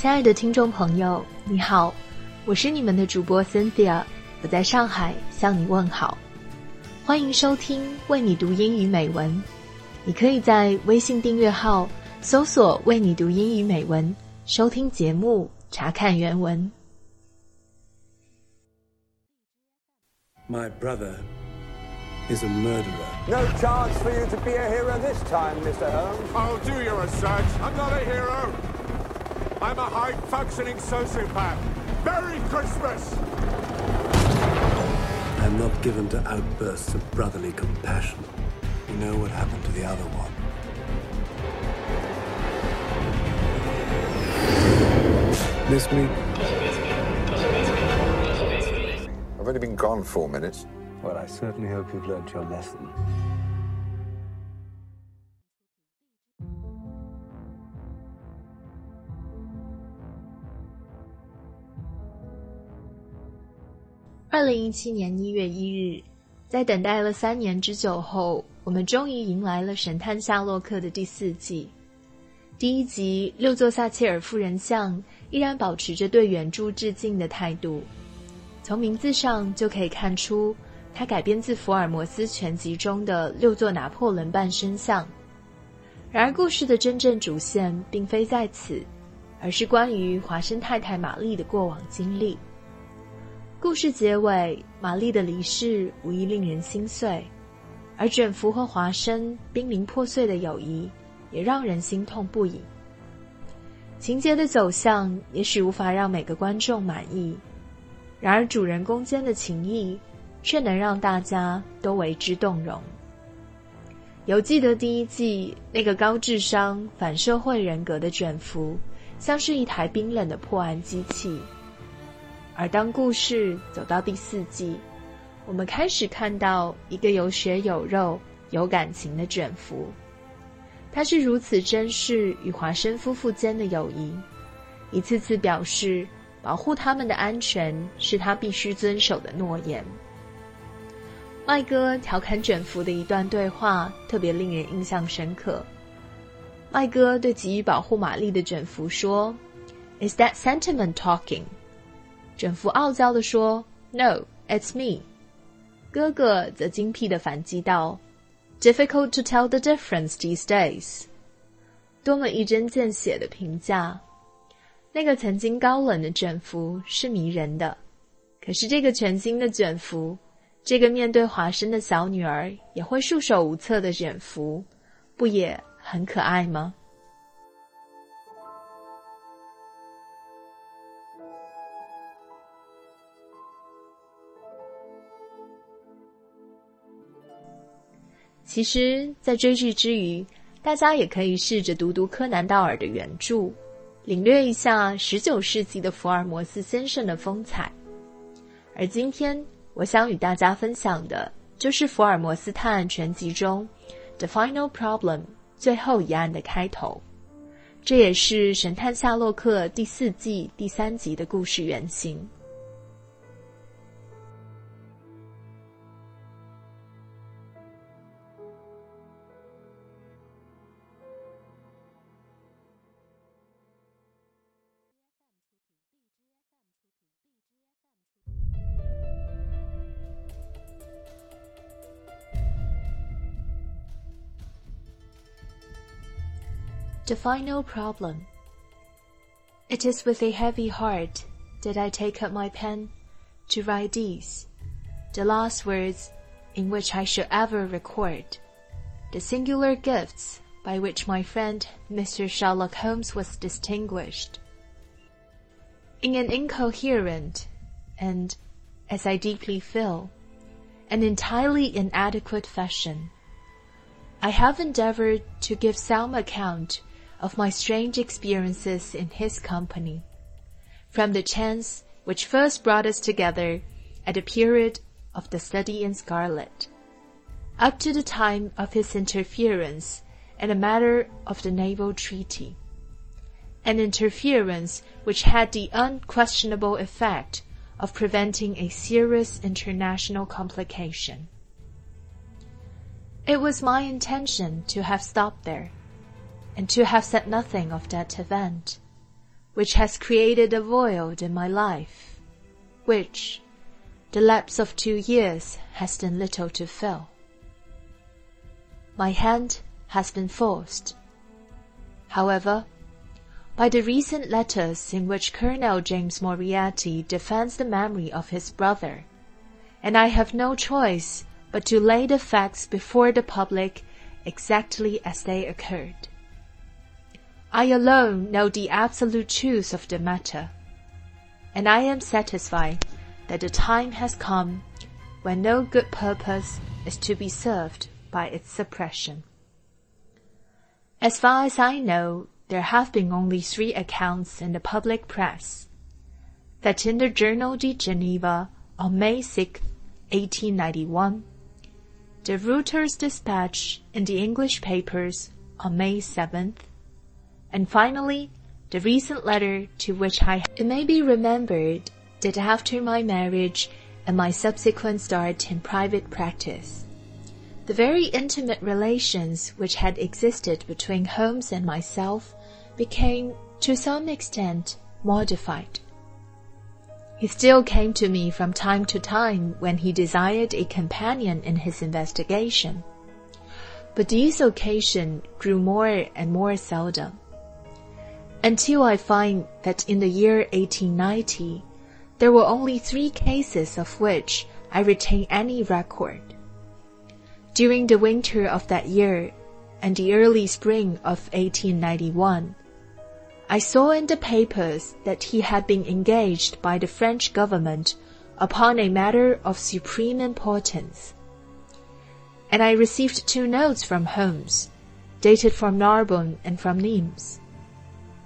亲爱的听众朋友，你好，我是你们的主播 Cynthia，我在上海向你问好，欢迎收听为你读英语美文。你可以在微信订阅号搜索“为你读英语美文”，收听节目，查看原文。My brother is a murderer. No chance for you to be a hero this time, Mr. Holmes. I'll do your research. I'm not a hero. I'm a high-functioning sociopath. Merry Christmas! I'm not given to outbursts of brotherly compassion. You know what happened to the other one. Miss me? I've only been gone four minutes. Well, I certainly hope you've learned your lesson. 二零一七年一月一日，在等待了三年之久后，我们终于迎来了《神探夏洛克》的第四季。第一集，六座撒切尔夫人像依然保持着对原著致敬的态度，从名字上就可以看出，它改编自福尔摩斯全集中的六座拿破仑半身像。然而，故事的真正主线并非在此，而是关于华生太太玛丽的过往经历。故事结尾，玛丽的离世无疑令人心碎，而卷福和华生濒临破碎的友谊也让人心痛不已。情节的走向也许无法让每个观众满意，然而主人公间的情谊却能让大家都为之动容。犹记得第一季那个高智商、反社会人格的卷福，像是一台冰冷的破案机器。而当故事走到第四季，我们开始看到一个有血有肉、有感情的卷福。他是如此珍视与华生夫妇间的友谊，一次次表示保护他们的安全是他必须遵守的诺言。麦哥调侃卷福的一段对话特别令人印象深刻。麦哥对急于保护玛丽的卷福说：“Is that sentiment talking？” 卷福傲娇地说：“No, it's me。”哥哥则精辟地反击道：“Difficult to tell the difference these days。”多么一针见血的评价！那个曾经高冷的卷福是迷人的，可是这个全新的卷福，这个面对华生的小女儿也会束手无策的卷福，不也很可爱吗？其实，在追剧之余，大家也可以试着读读柯南道尔的原著，领略一下十九世纪的福尔摩斯先生的风采。而今天，我想与大家分享的，就是《福尔摩斯探案全集》中《The Final Problem》最后一案的开头，这也是《神探夏洛克》第四季第三集的故事原型。The final problem. It is with a heavy heart that I take up my pen to write these, the last words in which I shall ever record the singular gifts by which my friend Mr. Sherlock Holmes was distinguished. In an incoherent and, as I deeply feel, an entirely inadequate fashion, I have endeavored to give some account of my strange experiences in his company, from the chance which first brought us together at the period of the study in scarlet, up to the time of his interference in the matter of the naval treaty, an interference which had the unquestionable effect of preventing a serious international complication. It was my intention to have stopped there, and to have said nothing of that event, which has created a void in my life, which the lapse of two years has done little to fill. My hand has been forced. However, by the recent letters in which Colonel James Moriarty defends the memory of his brother, and I have no choice but to lay the facts before the public exactly as they occurred. I alone know the absolute truth of the matter, and I am satisfied that the time has come when no good purpose is to be served by its suppression. As far as I know, there have been only three accounts in the public press. That in the Journal de Geneva on May 6, 1891, the Reuters dispatch in the English papers on May 7th, and finally, the recent letter to which I, it may be remembered that after my marriage and my subsequent start in private practice, the very intimate relations which had existed between Holmes and myself became, to some extent, modified. He still came to me from time to time when he desired a companion in his investigation, but these occasions grew more and more seldom until I find that in the year 1890, there were only three cases of which I retain any record. During the winter of that year and the early spring of 1891, I saw in the papers that he had been engaged by the French government upon a matter of supreme importance. And I received two notes from Holmes, dated from Narbonne and from Nimes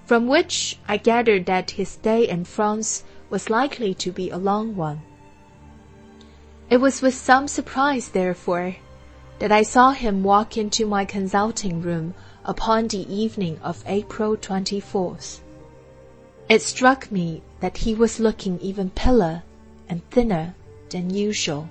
from which I gathered that his stay in France was likely to be a long one. It was with some surprise, therefore, that I saw him walk into my consulting room upon the evening of April 24th. It struck me that he was looking even paler and thinner than usual.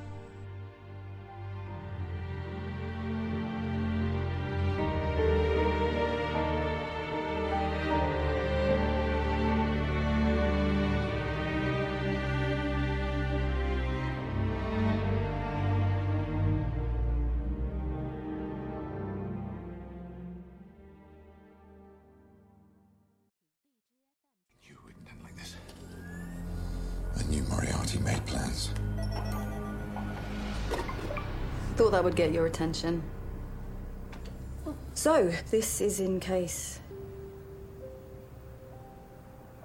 Thought that would get your attention. So, this is in case...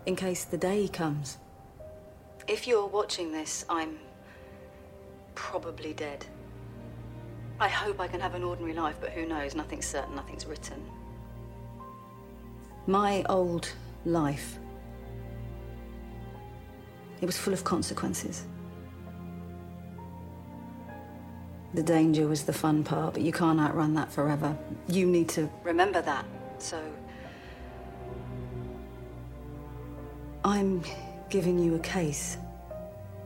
In case the day comes. If you're watching this, I'm... probably dead. I hope I can have an ordinary life, but who knows? Nothing's certain, nothing's written. My old life. It was full of consequences. The danger was the fun part, but you can't outrun that forever. You need to remember that. So. I'm giving you a case,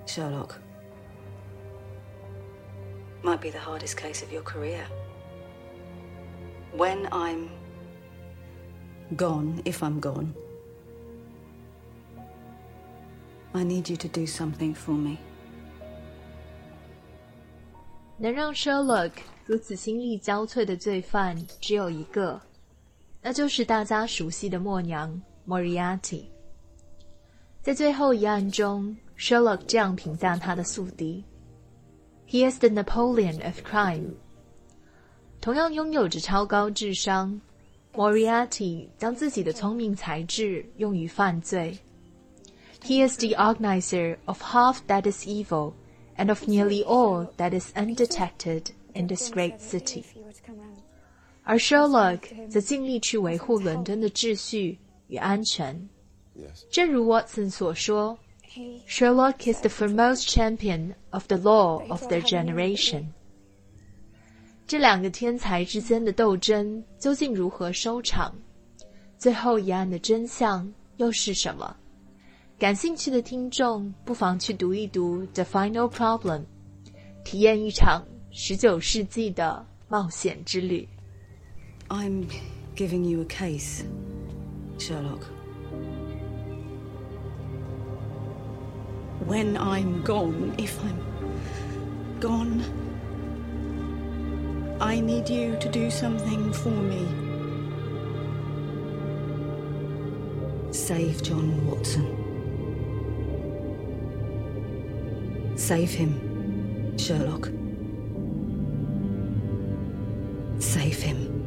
Sherlock. Might be the hardest case of your career. When I'm gone, if I'm gone, I need you to do something for me. 能让 Sherlock 如此心力交瘁的罪犯只有一个，那就是大家熟悉的默娘 Moriarty。在最后一案中，Sherlock 这样评价他的宿敌：“He is the Napoleon of crime。”同样拥有着超高智商，Moriarty 将自己的聪明才智用于犯罪。He is the organizer of half that is evil。and of nearly all that is undetected in this great city. 而 Sherlock 则尽力去维护伦敦的秩序与安全。正如 Watson 所说，Sherlock is the foremost champion of the law of their generation。这两个天才之间的斗争究竟如何收场？最后一案的真相又是什么？ 感兴趣的听众不妨去读一读《The Final Problem》，体验一场十九世纪的冒险之旅。I'm giving you a case, Sherlock. when I'm gone, if I'm gone, I need you to do something for me. Save John Watson. Save him, Sherlock. Save him.